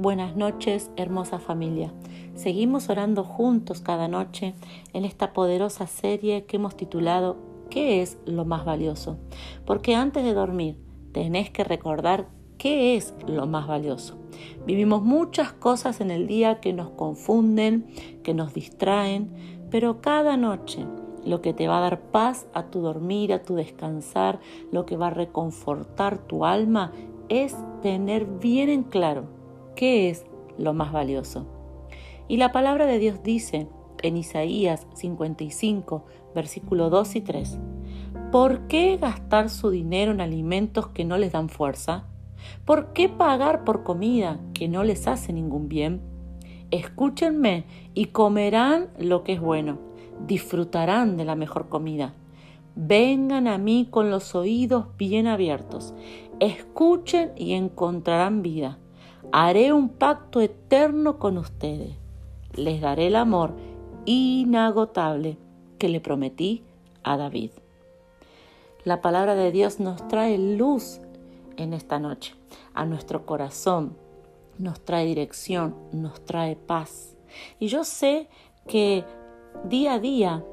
Buenas noches, hermosa familia. Seguimos orando juntos cada noche en esta poderosa serie que hemos titulado ¿Qué es lo más valioso? Porque antes de dormir tenés que recordar qué es lo más valioso. Vivimos muchas cosas en el día que nos confunden, que nos distraen, pero cada noche lo que te va a dar paz a tu dormir, a tu descansar, lo que va a reconfortar tu alma es tener bien en claro qué es lo más valioso. Y la palabra de Dios dice en Isaías 55, versículo 2 y 3, ¿por qué gastar su dinero en alimentos que no les dan fuerza? ¿Por qué pagar por comida que no les hace ningún bien? Escúchenme y comerán lo que es bueno, disfrutarán de la mejor comida. Vengan a mí con los oídos bien abiertos, escuchen y encontrarán vida haré un pacto eterno con ustedes. Les daré el amor inagotable que le prometí a David. La palabra de Dios nos trae luz en esta noche, a nuestro corazón, nos trae dirección, nos trae paz. Y yo sé que día a día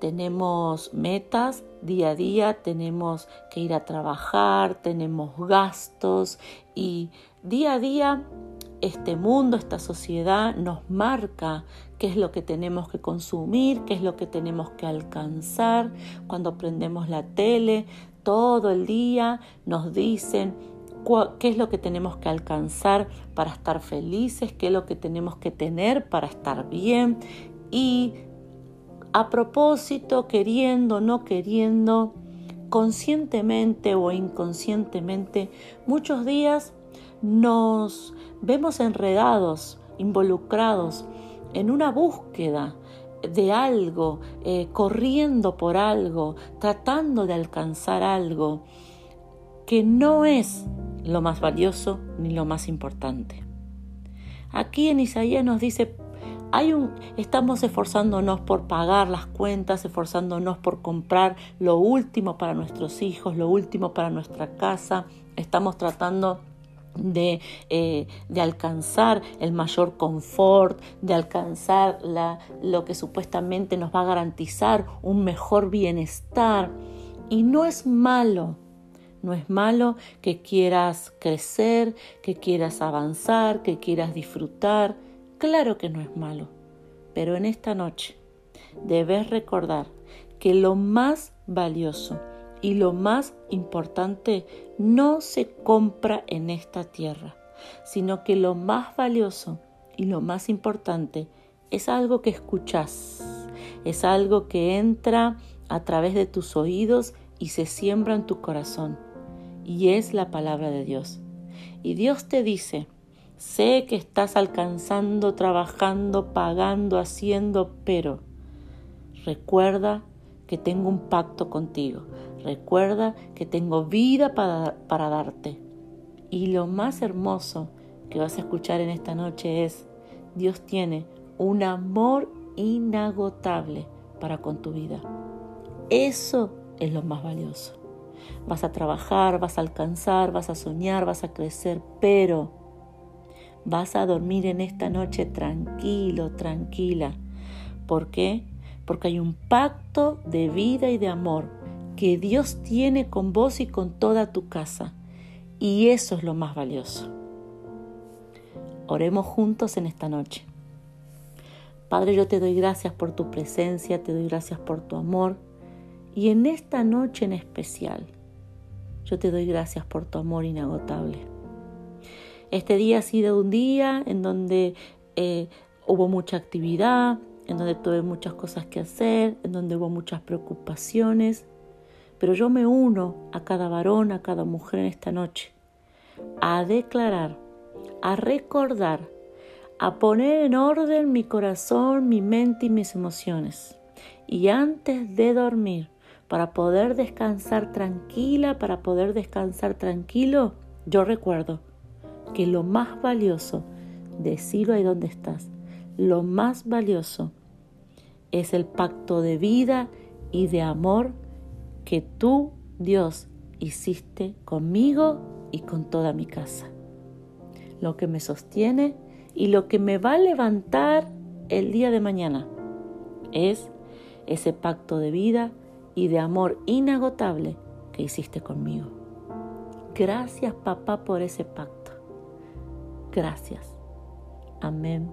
tenemos metas, día a día tenemos que ir a trabajar, tenemos gastos y día a día este mundo, esta sociedad nos marca qué es lo que tenemos que consumir, qué es lo que tenemos que alcanzar. Cuando prendemos la tele, todo el día nos dicen qué es lo que tenemos que alcanzar para estar felices, qué es lo que tenemos que tener para estar bien. Y a propósito, queriendo, no queriendo, conscientemente o inconscientemente, muchos días nos vemos enredados, involucrados en una búsqueda de algo, eh, corriendo por algo, tratando de alcanzar algo que no es lo más valioso ni lo más importante. Aquí en Isaías nos dice, estamos esforzándonos por pagar las cuentas, esforzándonos por comprar lo último para nuestros hijos, lo último para nuestra casa. Estamos tratando de, eh, alcanzar el mayor confort, de alcanzar lo que supuestamente nos va a garantizar un mejor bienestar. Y no es malo, no es malo que quieras crecer, que quieras avanzar, que quieras disfrutar Claro que no es malo, pero en esta noche debes recordar que lo más valioso y lo más importante no se compra en esta tierra, sino que lo más valioso y lo más importante es algo que escuchas, es algo que entra a través de tus oídos y se siembra en tu corazón, y es la palabra de Dios. Y Dios te dice, Sé que estás alcanzando, trabajando, pagando, haciendo, pero recuerda que tengo un pacto contigo. Recuerda que tengo vida para, para darte. Y lo más hermoso que vas a escuchar en esta noche es, Dios tiene un amor inagotable para con tu vida. Eso es lo más valioso. Vas a trabajar, vas a alcanzar, vas a soñar, vas a crecer, pero vas a dormir en esta noche tranquilo, tranquila. ¿Por qué? Porque hay un pacto de vida y de amor que Dios tiene con vos y con toda tu casa. Y eso es lo más valioso. Oremos juntos en esta noche. Padre, yo te doy gracias por tu presencia, te doy gracias por tu amor. Y en esta noche en especial, yo te doy gracias por tu amor inagotable. Este día ha sido un día en donde eh, hubo mucha actividad, en donde tuve muchas cosas que hacer, en donde hubo muchas preocupaciones, pero yo me uno a cada varón, a cada mujer en esta noche, a declarar, a recordar, a poner en orden mi corazón, mi mente y mis emociones. Y antes de dormir, para poder descansar tranquila, para poder descansar tranquilo, yo recuerdo, que lo más valioso, decirlo ahí donde estás, lo más valioso es el pacto de vida y de amor que tú, Dios, hiciste conmigo y con toda mi casa. lo que me sostiene y lo que me va a levantar el día de mañana. Es ese pacto de vida y de amor inagotable que hiciste conmigo. Gracias papá por ese pacto. Gracias. Amén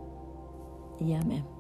y amén.